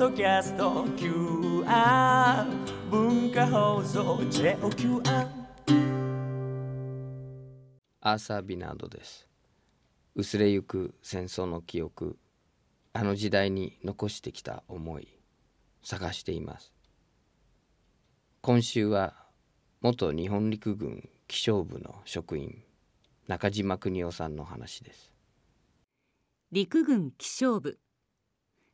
ドキャスト QR 文化放送 JOQR アーサー・ビナードです。薄れゆく戦争の記憶あの時代に残してきた思い探しています。今週は元日本陸軍気象部の職員中島邦夫さんの話です。陸軍気象部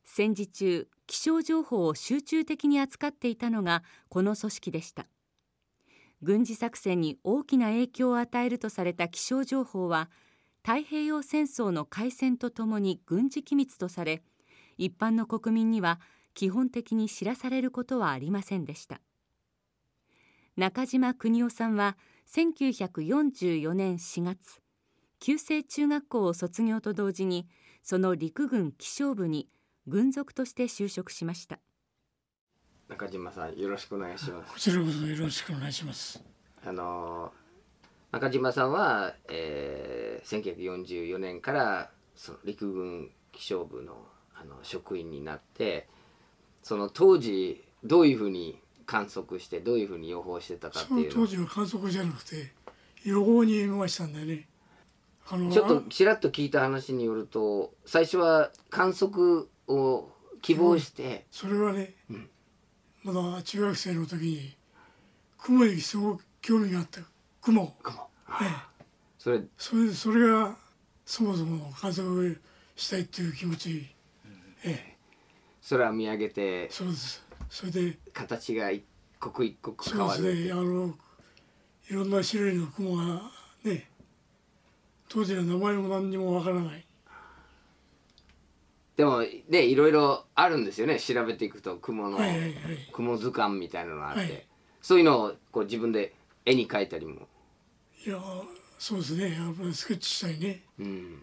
戦時中気象情報を集中的に扱っていたのがこの組織でした。軍事作戦に大きな影響を与えるとされた気象情報は太平洋戦争の開戦とともに軍事機密とされ一般の国民には基本的に知らされることはありませんでした。中島邦夫さんは1944年4月旧制中学校を卒業と同時にその陸軍気象部に軍属として就職しました。中島さんよろしくお願いします。こちらこそよろしくお願いします。あの中島さんは、えー、1944年からその陸軍気象部のあの職員になってその当時どういうふうに観測してどういうふうに予報してたかっていうその当時は観測じゃなくて予報に見ましたんだよね。あのちょっとちらっと聞いた話によると最初は観測を希望して。それはね、うん、まだ中学生の時に雲にすごく興味があった。雲。雲、ええ、それ。それそれがそもそも観測したいっていう気持ち、ええ、空見上げて。そうです。それで。形が一刻一刻変わるそうですね。あのいろんな種類の雲がね当時の名前も何にもわからないでもねいろいろあるんですよね。調べていくと雲の、はいはいはい、雲図鑑みたいなのがあって、はい、そういうのをこう自分で絵に描いたりも。いやそうですね。やっぱりスケッチしたいね、うん、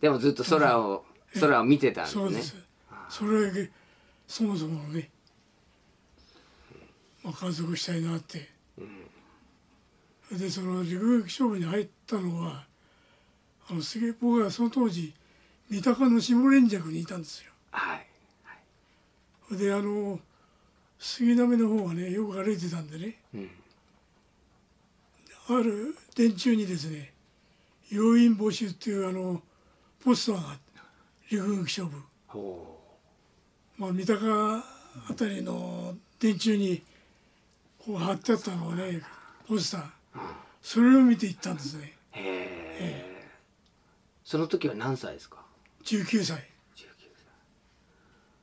でもずっと空を空を見てたんですね。そうです。それそもそもね、まあ、観測したいなって、うん、でその陸軍気象部に入ったのはあの僕はその当時三鷹の下連雀にいたんですよ。はいはい、であの杉並の方はねよく歩いてたんでね、うん、ある電柱にですね要員募集っていうあのポスターが陸軍気象部。まあ、三鷹あたりの電柱にこう貼ってあったのをねポスターそれを見て行ったんですね。へえ。その時は何歳ですか？19歳。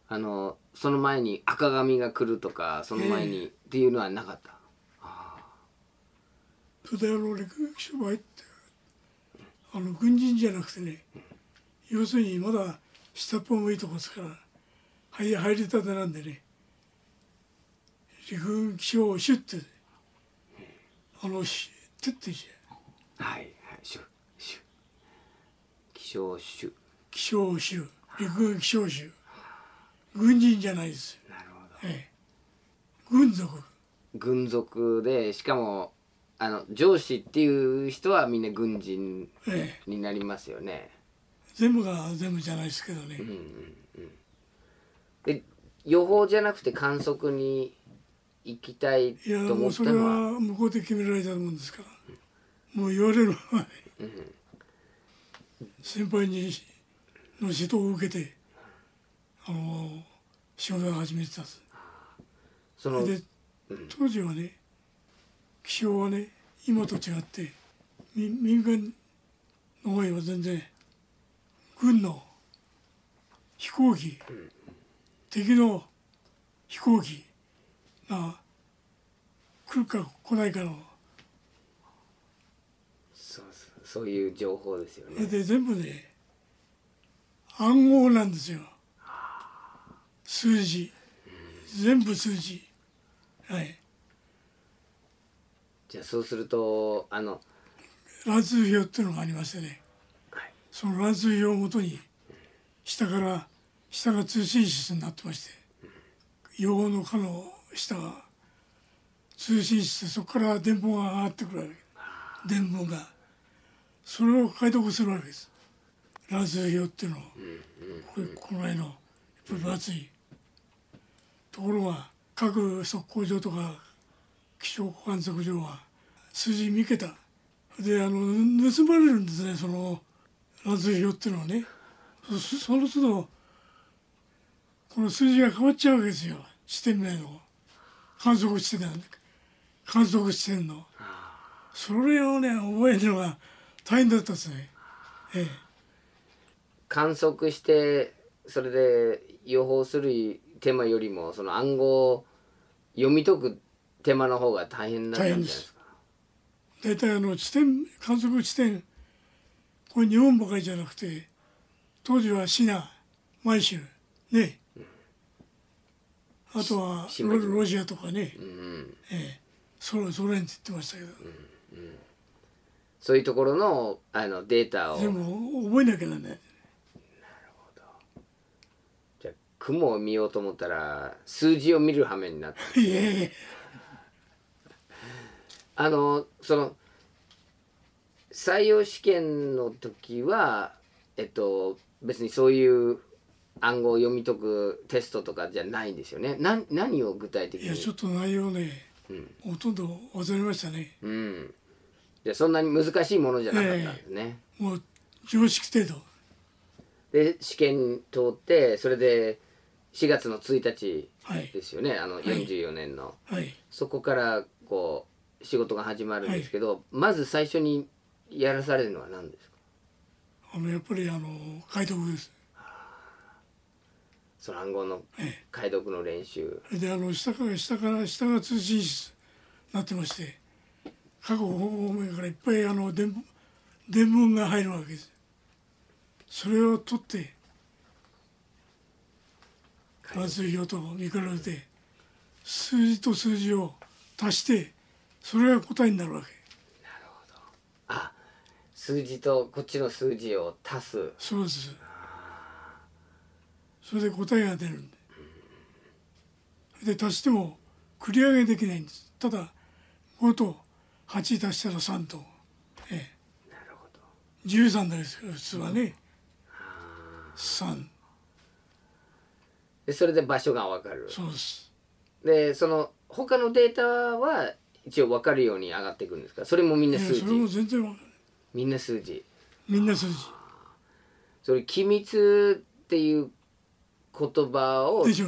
あのその前に赤髪が来るとかその前にっていうのはなかった、それであの陸軍基入ってあの軍人じゃなくてね、要するにまだ下っ端もいいとこですから入入りたてなんでね陸軍気象シュッてあのシュッてってはいはいシュシュ気象シュ気象州陸軍気象州。軍人じゃないです。なるほど、ええ、軍属。軍属でしかもあの上司っていう人はみんな軍人になりますよね、ええ、全部が全部じゃないですけどね、うんうんうん、で予報じゃなくて観測に行きたいと思ったのは？いやもうそれは向こうで決められたもんですから、うん、もう言われる前、うん、先輩にの指導を受けてあの仕事を始めてたんです。そので、当時はね気象はね今と違って民間の方は全然軍の飛行機、うん、敵の飛行機が来るか来ないかのそうそういう情報ですよね。で全部ね暗号なんですよ。数字。全部数字。はい。じゃあそうするとあの乱数表っていうのがありましてね、はい、その乱数表をもとに下から下が通信室になってまして用語の課の下が通信室そこから電報が上がってくるわけ。電報が。それを解読するわけですラズ表っていうの、ここの辺の分厚い。ところが各測候所とか気象観測所は数字見けた。であの盗まれるんですねその乱数表っていうのはね。そその都度この数字が変わっちゃうわけですよ。地点名の。観測地点なんだ。観測地点の。それをね覚えるのが大変だったですね。ええ観測してそれで予報する手間よりもその暗号を読み解く手間の方が大変だったんじゃないですか。大体あの地点観測地点これ日本ばかりじゃなくて当時はシナ満州ね、あとはロロシアとかね、うん。ええ、ソ連ソ連って言ってましたけど、そういうところのあのデータを。でも覚えなきゃなんないじゃあ雲を見ようと思ったら数字を見る羽目になって。あのその採用試験の時はえっと別にそういう暗号を読み解くテストとかじゃないんですよね。な何を具体的に？いやちょっと内容ね、うん。ほとんど忘れましたね。うん。じゃあそんなに難しいものじゃなかったんですね。もう常識程度。で試験通ってそれで4月の1日はい。ですよね、あの44年の、はい。そこからこう仕事が始まるんですけど、まず最初にやらされるのは何ですか？あのやっぱりあの解読です。その暗号のえ解読の練習。えであの下から下から下が通信室になってまして各方面からいっぱいあの伝聞伝聞が入るわけです。それを取って関数表と見比べて数字と数字を足してそれが答えになるわけ。あ数字とこっちの数字を足す。そうです。それで答えが出るんで。で足しても繰り上げできないんです。ただ5と8足したら3と、ええ、なるほど。13ですから普通はね。3でそれで場所が分かる。そうです。でその他のデータは一応分かるように上がっていくんですか？それもみんいな数やそれも字全然わかんない。みんな数字。みんな数字。それ機密っていう言葉を使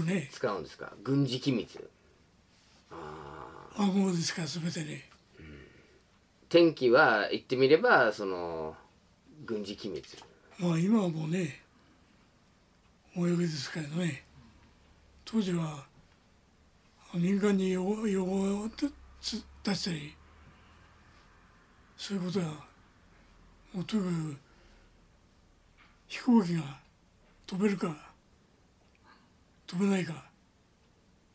うんですか？軍事機密。暗号ですか？ら全てね。天気は言ってみればその軍事機密。まあ今はもうね泳ぎですけどね当時は民間に用用語を出したりそういうことはもうとにかく飛行機が飛べるか飛べないか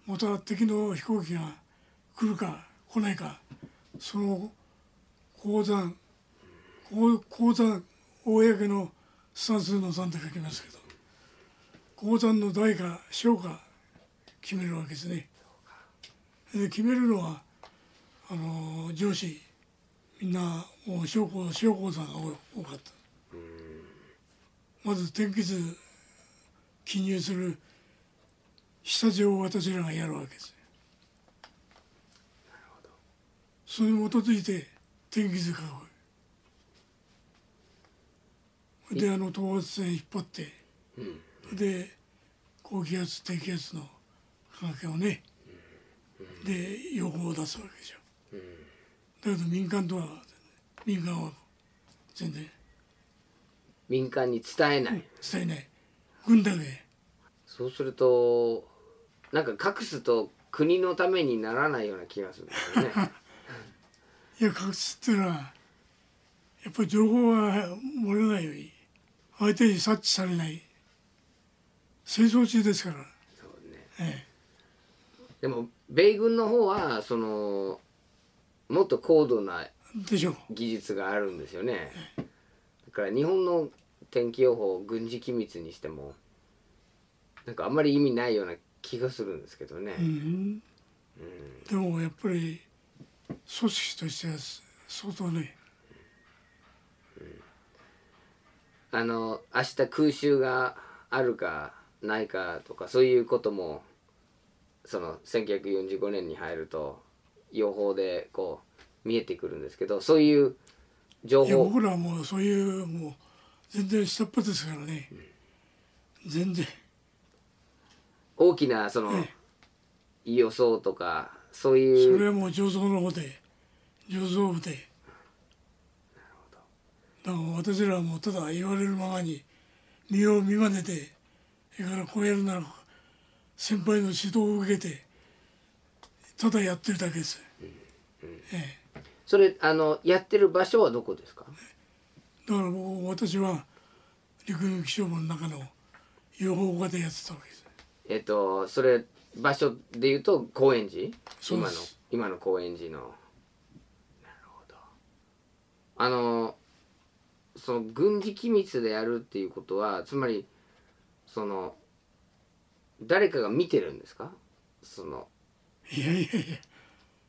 また敵の飛行機が来るか来ないかその鉱山鉱鉱山公の算数の算って書きますけど鉱山の大か小か決めるわけですね。で決めるのはあの上司みんなもう小鉱小鉱山が多多かった。まず天気図記入する下地を私らがやるわけです。それに基づいて天気図書く。であの等圧線引っ張って、で高気圧低気圧の関係をね、で予報を出すわけでしょ、だけど民間とは民間は全然。民間に伝えない、伝えない。軍だけ。そうするとなんか隠すと国のためにならないような気がするんですよね。いや隠すっていうのはやっぱり情報は漏れないように相手に察知されない。戦争中ですから、でも米軍の方はそのもっと高度な技術があるんですよね。だから日本の天気予報を軍事機密にしてもなんかあんまり意味ないような気がするんですけどね、うん、でもやっぱり組織としては相当ね。あの明日空襲があるかないかとかそういうこともその1945年に入ると予報でこう見えてくるんですけどそういう情いや報僕らはもうそういうもう全然下っ端ですからね、全然。大きなそのえ予想とかそうそいう。れはもう上層の方で上層部で。だから私らはもうただ言われるままに身を見まねてそれからこうやるなら先輩の指導を受けてただやってるだけです、ええ。それあのやってる場所はどこですか？だからもう私は陸軍気象部の中の予報課でやってたわけです。えっとそれ場所で言うと高円寺？今の今の高円寺の。なるほど。あのその軍事機密でやるっていうことはつまりその誰かが見てるんですか？その。いやいやいや。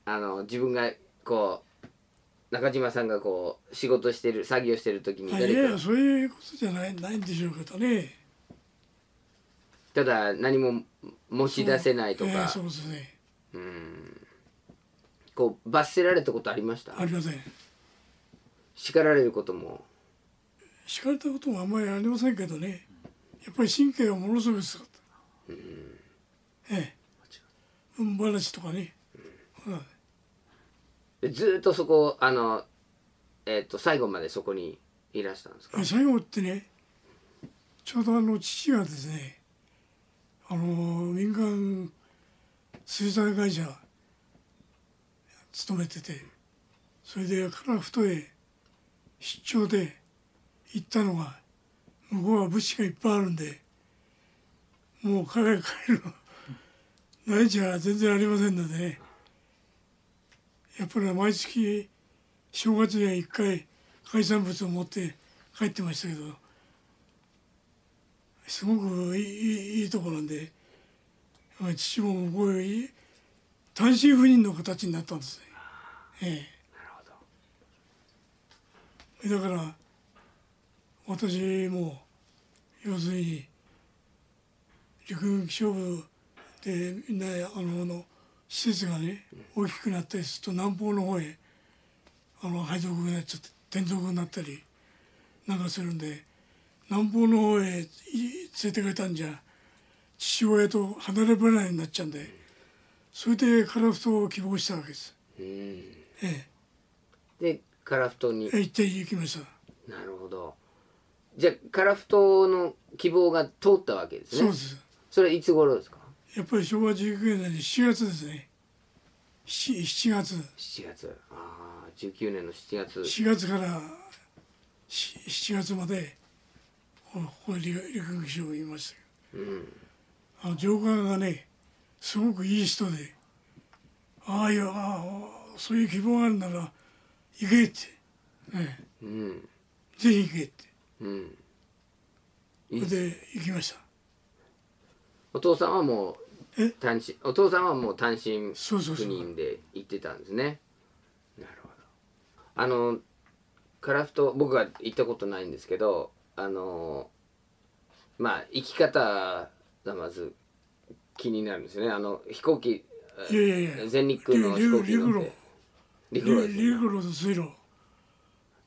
あの自分がこう中島さんがこう仕事してる作業してる時にあいやい誰かやそういうことじゃないないんでしょうけどね。ただ何も持ち出せないとええかそうですね。こう罰せられたことありました？ありません。叱られることも。叱かれたこともあんまりありませんけどね。やっぱり神経はものすごい強かった、え。え運話とかね、うん。でずっとそこあのえっ、と最後までそこにいらしたん。ですか最後ってねちょうどあの父がですねあの民間水産会社勤めててそれで樺太へ出張で行ったのが向こうは物資がいっぱいあるん。でもう帰る帰るのないじゃ全然ありませんのでねやっぱり毎月正月には一回海産物を持って帰ってましたけどすごくいいいいところなんでまあ父も向こうへい単身赴任の形になったんですね。ええ、だから私も要するに陸軍気象部でみんなあのあの施設がね大きくなったりすると南方の方へあの配属になっちゃって転属になったりなんかするんで南方の方へい連れてかれたんじゃ父親と離れ離れになっちゃうんでそれで樺太を希望したわけです。うんえで樺太に？え、行って行きました。なるほどじゃあ樺太の希望が通ったわけですねそうです。それいつ頃ですか？やっぱり昭和19年に7月ですね。7, 7月。7月。ああ19年の7月。4月からし7月までここ陸陸軍省にいました。けど、あの上官がねすごくいい人でああいやそういう希望があるなら行けって、えうん。え、ぜひ行けって。うん。それで行きましたお父さんはもうえ？単身お父さんはもう単身赴任で行ってたんですね。なるほど。あの樺太僕は行ったことないんですけどあのまあ生き方がまず気になるんですよね。あの飛行機いやいやいや全日空の飛行機乗って。陸路ですね。陸路と水路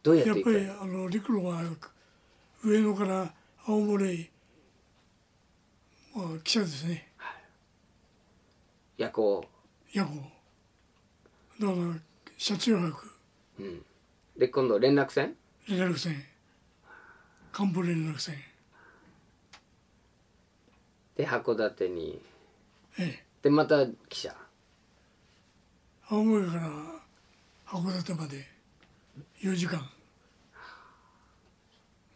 どうやってやっぱりあの陸路は上野から青森まあ汽車ですね。夜行。夜行。だから車中泊。で今度連絡船？連絡船。幹部連絡船。で函館に。ええ。でまた汽車青森から函館まで。4時間。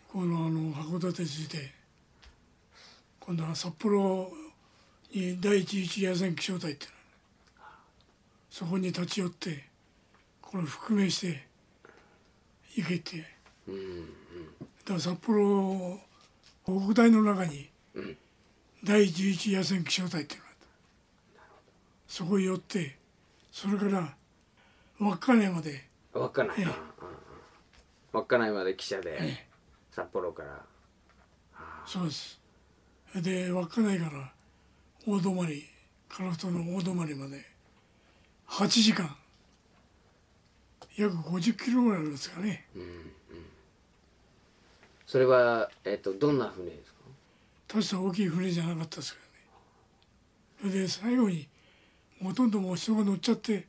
このあの函館着いて今度は札幌に第一一野戦気象隊っていうのそこに立ち寄ってこれ覆面して行けって、だから札幌北大の中に第一一野戦気象隊っていうのがあったそこへ寄ってそれから稚内まで稚内、ええうんうんうん稚内まで汽車でえ札幌からそうですで稚内から大泊帰樺太の大泊まで8時間。約50キロぐらいあるんですかね。それは、えっと、どんな船ですか？大した大きい船じゃなかったですけどね。で最後にほとんどもう人が乗っちゃって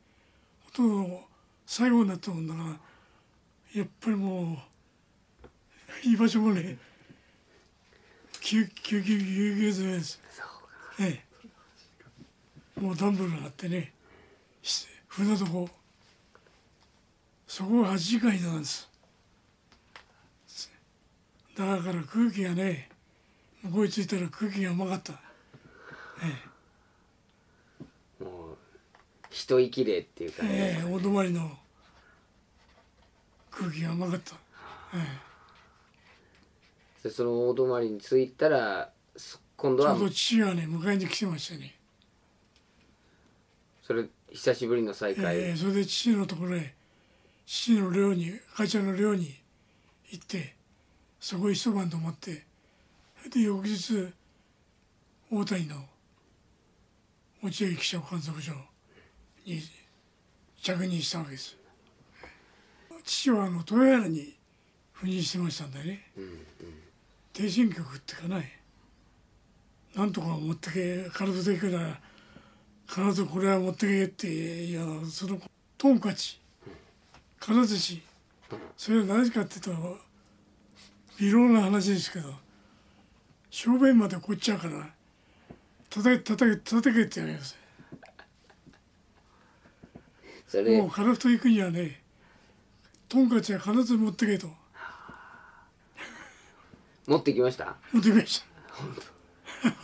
ほとんど最後になったもんだからやっぱりもう居場所もね救急救急救済です。ええ。もうダンブルがあってねし船床。そこが8時間いたんです。だから空気がね向こうに着いたら空気がうまかった。もう一息霊っていうかね、ええ大泊まりの空気がうまかったでその大泊に着いたらそ今度はちょうど父がね迎えに来てましたね、それ久しぶりの再会、ええそれで父のところへ父の寮に母ちゃんの寮に行ってそこへ一晩泊まってで翌日大谷の落合記者観測所に着任したわけです。父はあの豊原に赴任してましたんでね、定進局っていうかねなんとか持ってけ体で行くなら必ずこれは持ってけっていやそのトンカチ。金寿司それは何かっていうと微量な話ですけど正面までこっちゃうから叩け叩け叩けってやります。もう樺太行くにはねトンカチは必ず持ってけと持ってきました？持ってきました。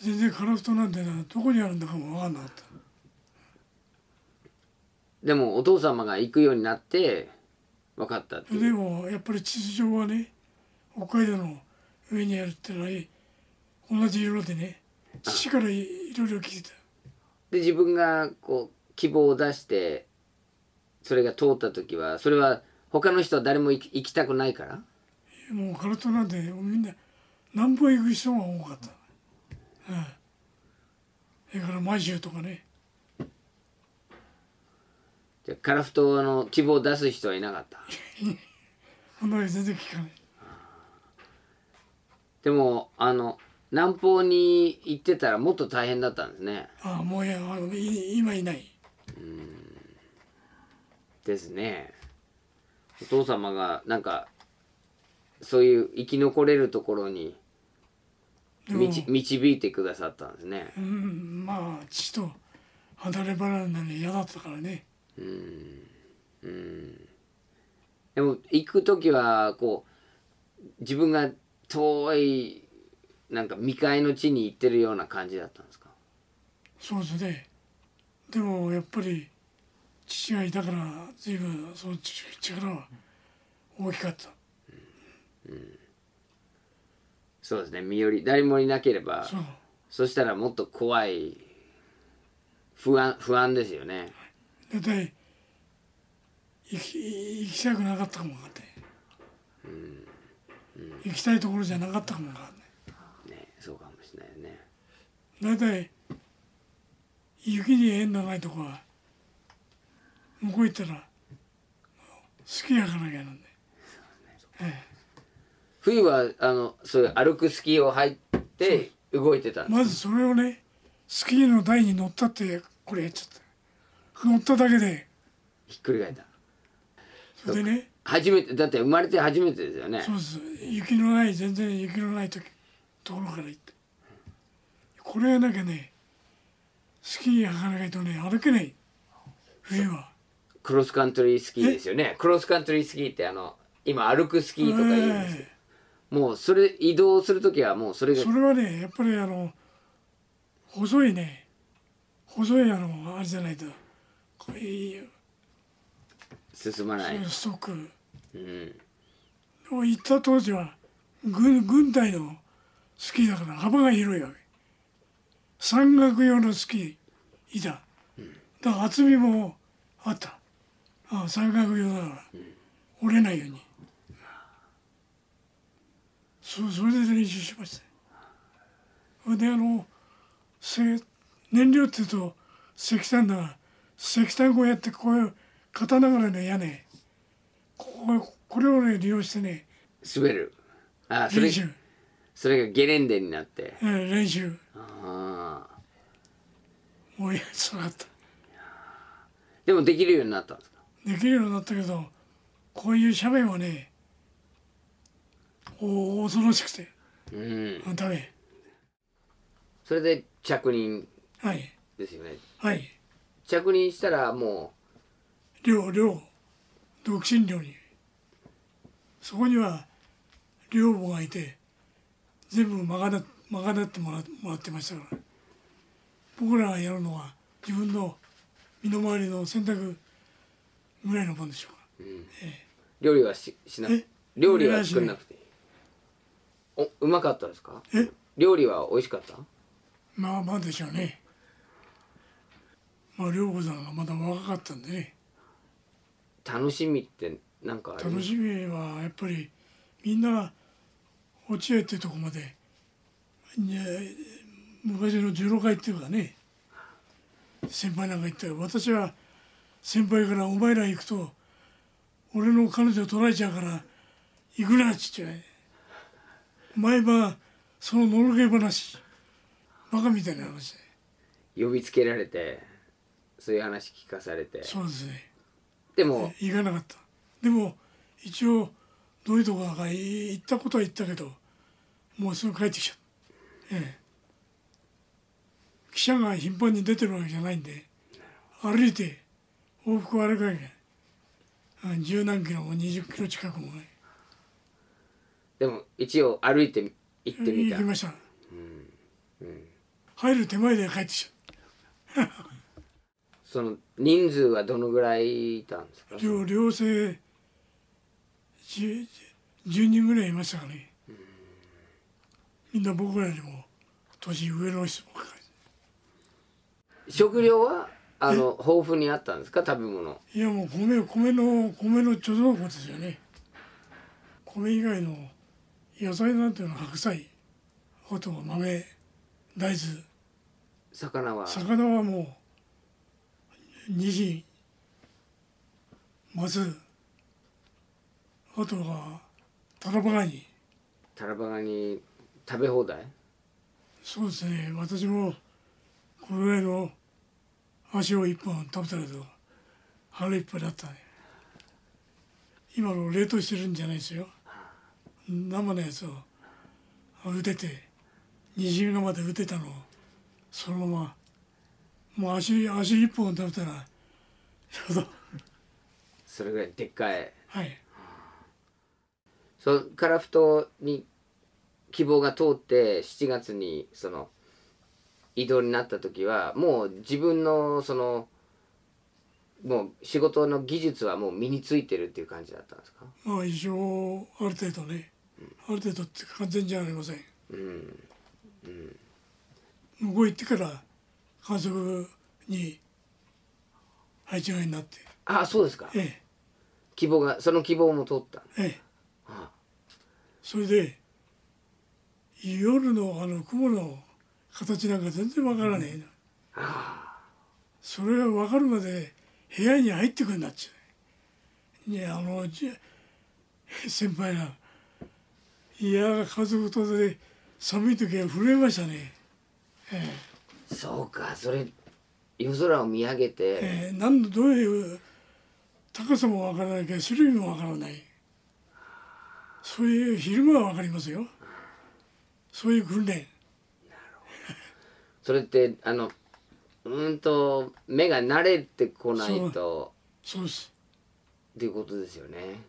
全然樺太なんてなどこにあるんだかも分かんなかった。でもお父様が行くようになって分かったでもやっぱり地図上はね北海道の上にあるってのは同じ色でね父からいいろいろ聞いてた。で自分がこう希望を出してそれが通った時はそれは他の人は誰も行き行きたくないから？もうカルトなんてみんな南方行く人が多かった、うん、それから満州とかね。じゃあカラフトの希望を出す人はいなかった？こんなに全然聞かないでもあの南方に行ってたらもっと大変だったんですね。ああもういやあのい今いない。ですね。お父様がなんかそういう生き残れるところに導いてくださったんですね。うん。まあ父と離れ離れになるの嫌だったからね。でも行く時はこう自分が遠いなんか未開の地に行ってるような感じだったんですか？そうですね。でもやっぱり父がいたから随分その力は大きかったそうですね。身寄り誰もいなければそしたらもっと怖い不安不安ですよね。大体行き行きたくなかったかもわかんない、行きたいところじゃなかったかもわかんない。ねそうかもしれないね。大体雪に縁のないとこは向こう行ったらスキー行かなきゃなんで、え冬はあのそういう歩くスキーを入って動いてた。んえ、ですまずそれをねスキーの台に乗ったってこれやっちゃった乗っただけで。ひっくり返った。それでね。初めてだって生まれて初めてですよね。そうです。雪のない全然雪のない時ところから行って。これがなきゃねスキー行かないとね歩けない。冬は。クロスカントリースキーですよね。クロスカントリースキーってあの今歩くスキーとか言うんですよ、えもうそれ移動する時はもうそれがえそれはねやっぱりあの細いね。細いあのあれじゃないとこういう進まない、ストック。うん、を行った当時は軍軍隊のスキーだから幅が広いわけ。山岳用のスキーいた。だから厚みもあった。あ山岳用だから折れないようにそそれで練習しました。よそれであのせ燃料っていうと石炭だ。が石炭こうやってこういう刀がの屋根。こここれをね利用してね滑る。あそれ練習、それがゲレンデになって。えー練習。ああもうやつがあった。でもできるようになったんですか？できるようになったけどこういう斜面はねお恐ろしくて。うん。あダメ。それで着任。はい。ですよね。はい。着任したらも寮寮。独身寮に。そこには寮母がいて全部まがな賄ってもらもらってましたから。僕らがやるのは自分の身の回りの洗濯ぐらいのもんでしょうか。う、うん料理はししなえ？料理は作んなくて。いいおうまかったですか？え？料理は美味しかった？まあまあでしょうね。まあ涼子さんがまだ若かったんでね。楽しみってなんかあります？楽しみはやっぱりみんな落合ってとこまで。いや昔の16階っていうかね。先輩なんか言ったよ私は先輩から「お前ら行くと俺の彼女取られちゃうから行くな」っつってね毎晩そののろけ話バカみたいな話。で呼びつけられてそういう話聞かされて。そうですね。でも行かなかった。でも一応どういうとこだか行ったことは行ったけどもうすぐ帰ってきちゃった。ええ。記者が頻繁に出てるわけじゃないんで歩いて往復歩かなきゃうん十何キロも20キロ近くもねでも一応歩いて行ってみた。行きました、入る手前で帰ってきちゃっ その人数はどのぐらいいたんですか？た寮寮生 10, 10人ぐらいいましたかね。みんな僕らよりも年上の人ばっかり。食料はあの豊富にあったんですか？食べ物。いやもう米米の米の貯蔵庫ですよね。米以外の野菜なんていうのは白菜あとは豆大豆。魚は？魚はもうニシンマス。あとはタラバガニ。タラバガニ食べ放題？そうですね。私もこのぐらいの足を一本食べたけど腹いっぱいだったね。今の冷凍してるんじゃないですよ生のやつを茹でて虹がまで茹でたのをそのままもう足足一本食べたらちょうど。それぐらいでっかい。はい。そっからふとに希望が通って7月にその移動になった時はもう自分のそのもう仕事の技術はもう身についてるっていう感じだったんですか？まあ一応ある程度ね。ある程度って完全じゃありません。うん。向こう行ってから家族に配置換えになって。あそうですか。え希望がその希望も通った。ええ。えあ。それで夜のあの雲の形なんか全然わからねえな。それが分かるまで部屋に入ってくんなっちゃう。ねあのじ先輩がいや家族とで寒い時は震えましたね。えそうかそれ夜空を見上げて、えええ何度どういう高さもわからないけど種類もわからない。そういう昼間はわかりますよ。そういう訓練。それってあのうーんと目が慣れてこないと。そうです。っていうことですよね。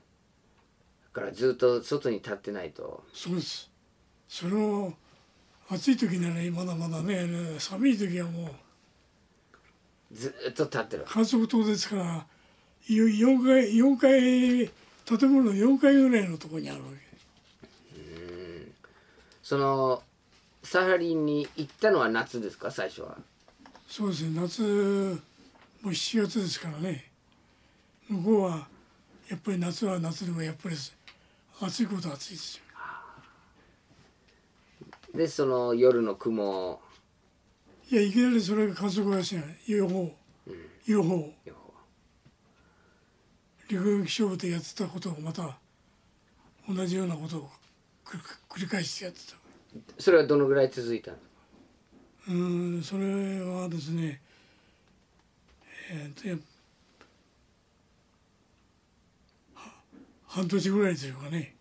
だからずっと外に立ってないと。そうです。その暑い時ならまだまだね寒い時はもうずっと立ってる。観測塔ですから4階4階建物の4階ぐらいのところにあるわけ。そのサハリンに行ったのは夏ですか？最初はそうですね。夏もう7月ですからね。向こうはやっぱり夏は夏でもやっぱり暑いことは暑いですよ。でその夜の雲。いやいきなりそれが観測はしない。UFO、UFO 予報。陸軍気象部でやってたことをまた同じようなことを繰り繰り返してやってた。それはどのぐらい続いたの？うーんそれはですねえーとやは半年ぐらいというかね。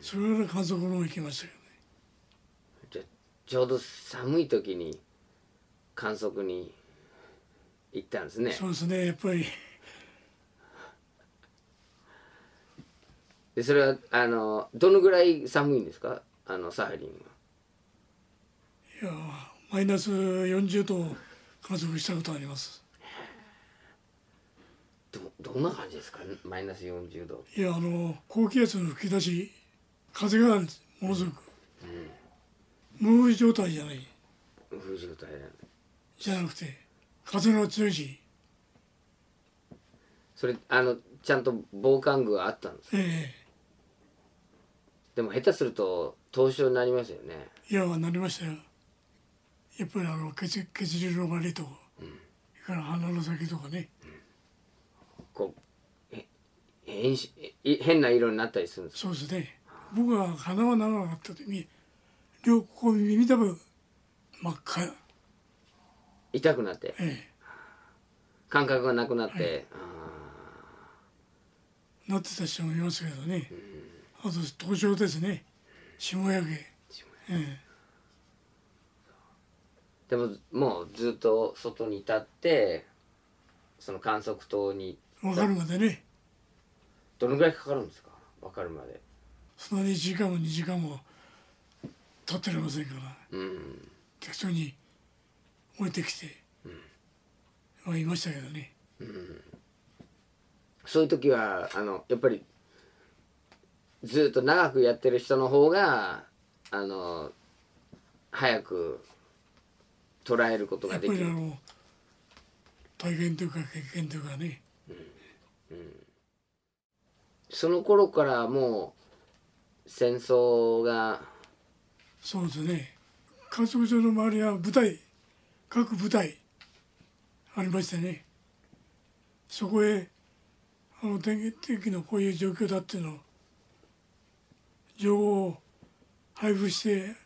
それから観測の方行きましたけどね。じゃちょうど寒い時に観測に行ったんですね。そうですねやっぱり。でそれはあのどのぐらい寒いんですか？あのサハリンは。いやマイナス40度を観測したことあります。どどんな感じですか？マイナス40度。いやあの高気圧の吹き出し風がものすごく、無風状態じゃない。風状態じゃなくて風の強いしそれあのちゃんと防寒具があったんですえでも下手すると凍傷になりますよね。えいやなりましたよやっぱりあの血血流の悪いとこ、それから鼻の先とかね。こうへ変しえ変な色になったりするんですそうですね。僕は鼻はならなかった時両ここ見た分真っ赤。痛くなって？え感覚がなくなって、あえなってた人もいますけどね、あと凍傷ですね。霜焼け。えーでももうずっと外に立ってその観測塔にえ分かるまでね。どのぐらいかかるんですか？分かるまで。そんなに1時間も2時間も経ってれませんから。うん。適当に降りてきて、はいましたけどね。そういう時はあのやっぱりずっと長くやってる人の方があの早く捉えることやっができるぱりあの体験というか経験というかねその頃からもう戦争が。そうですね。観測所の周りは部隊各部隊ありましてね。そこへあの天気天気のこういう状況だっていうのを情報を配布して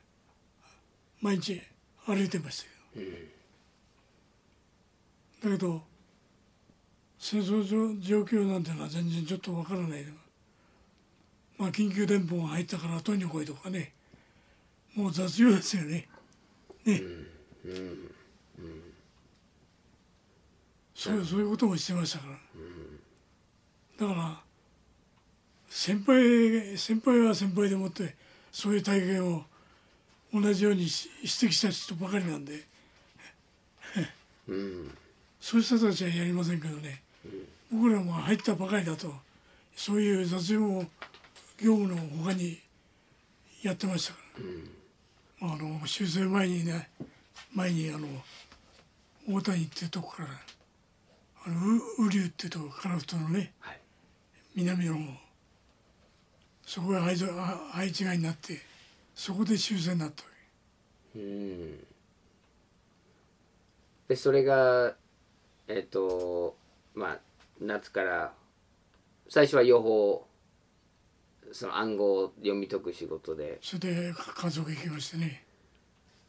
毎日歩いてましたけど、だけど戦争状状況なんてのは全然ちょっとわからないのまあ緊急電報が入ったから取りに来いとかねもう雑用ですよね。ね。そうそういうこともしてましたから。だから先輩先輩は先輩でもってそういう体験を同じようにし指摘した人ばかりなんで、そういう人たちはやりませんけどね、僕らも入ったばかりだとそういう雑用を業務のほかにやってましたから。あの終戦前にね前にあの大谷っていうとこからあのう雨竜っていうとこ樺太のね、はい。南の方そこが配置あ配置外になってそこで終戦になったわうんでそれがえっ、とまあ夏から最初は予報その暗号を読み解く仕事で。けそれで家族行きましてね。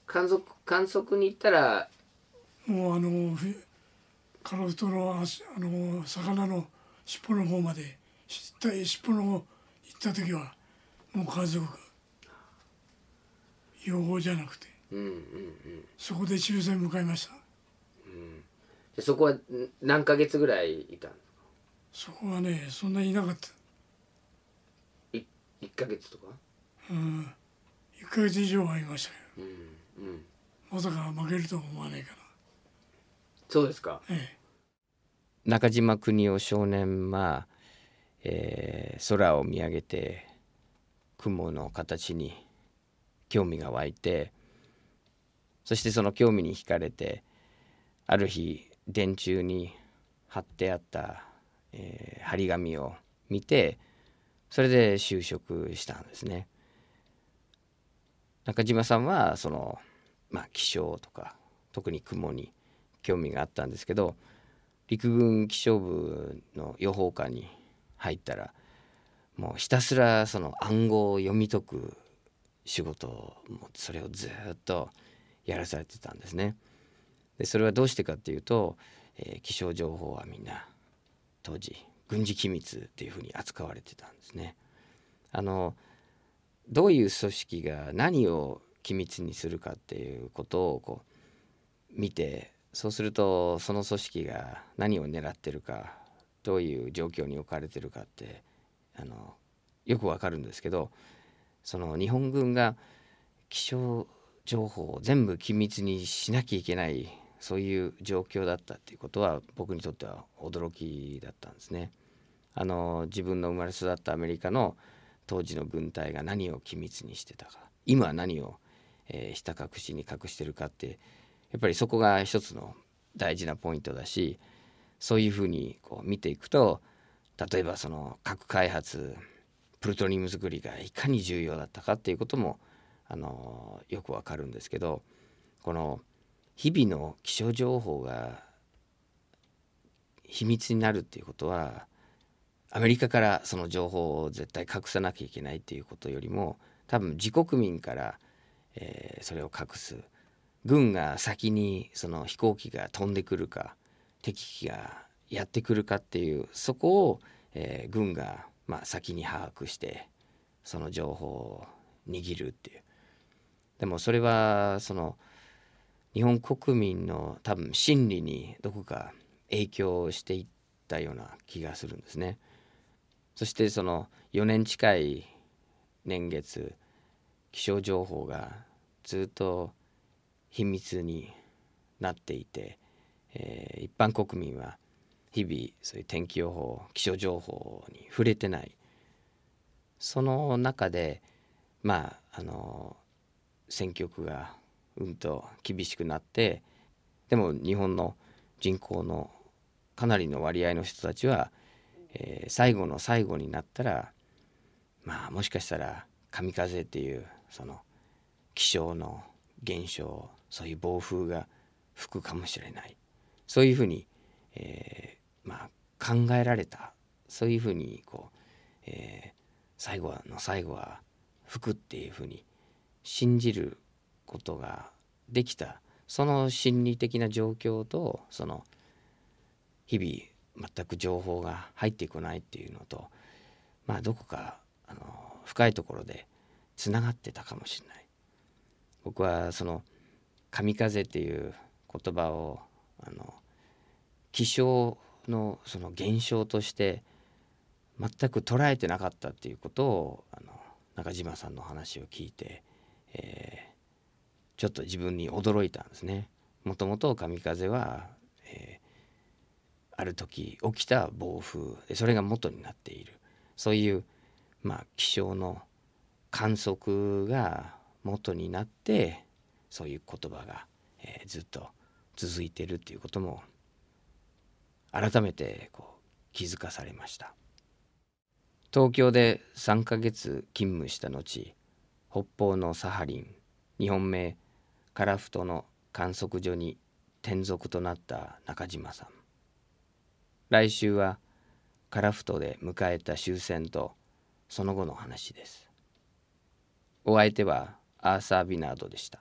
観測観測に行ったらもうあのふ樺太の足あの魚の尻尾の方まで尻尻尾の方行った時はもう家族養蜂じゃなくて。うんうんうん。そこで終戦迎えましたでそこはん何ヶ月ぐらいいたのそこはねそんなにいなかった。い1ヶ月とか？うん。1ヶ月以上はいましたよ。うんうん。まさか負けるとは思わないかそうですか。らえ。中島邦夫少年は、えー空を見上げて雲の形に興味が湧いてそしてその興味に惹かれてある日電柱に貼ってあった、えー張り紙を見てそれで就職したんですね。中島さんはその、まあ、気象とか特に雲に興味があったんですけど陸軍気象部の予報課に入ったらもうひたすらその暗号を読み解く仕事をそれをずっとやらされてたんですね。でそれはどうしてかっていうと、えー、気象情報はみんな当時軍事機密っていうふうに扱われてたんですね。あのどういう組織が何を機密にするかっていうことをこう見てそうするとその組織が何を狙ってるかどういう状況に置かれてるかってあのよくわかるんですけどその日本軍が気象情報を全部機密にしなきゃいけないそういう状況だったっていうことは僕にとっては驚きだったんですね。あの自分の生まれ育ったアメリカの当時の軍隊が何を機密にしてたか今は何を、えー、ひた隠しに隠してるかってやっぱりそこが一つの大事なポイントだしそういうふうにこう見ていくと例えばその核開発プルトニウム作りがいかに重要だったかっていうこともあのよくわかるんですけどこの日々の気象情報が秘密になるっていうことはアメリカからその情報を絶対隠さなきゃいけないっていうことよりも多分自国民から、えー、それを隠す軍が先にその飛行機が飛んでくるか敵機がやってくるかっていうそこを、えー、軍が、まあ、先に把握してその情報を握るっていう。でもそれはその日本国民の多分心理にどこか影響していったような気がするんですね。そしてその4年近い年月気象情報がずっと秘密になっていて、えー、一般国民は日々そういう天気予報気象情報に触れてないその中でまああの選挙区がうんと厳しくなってでも日本の人口のかなりの割合の人たちは、えー、最後の最後になったらまあもしかしたら神風っていうその気象の現象そういう暴風が吹くかもしれない。そういうふうに、えー、まあ、考えられた。そういうふうにこう、えー、最後の最後は吹くっていうふうに信じることができた。その心理的な状況とその日々全く情報が入ってこないっていうのとまあどこかあの深いところでつながってたかもしれない。僕はその神風っていう言葉をあの気象のその現象として全く捉えてなかったっていうことをあの中島さんの話を聞いて、えー、ちょっと自分に驚いたんですね。もともと神風は、えー、ある時起きた暴風でそれが元になっているそういう、まあ、気象の観測が元になってそういう言葉が、えー、ずっと続いてるっていうことも改めてこう気づかされました東京で3ヶ月勤務した後北方のサハリン日本名樺太の観測所に転属となった中島さん。来週は樺太で迎えた終戦とその後の話です。お相手はアーサー・ビナードでした。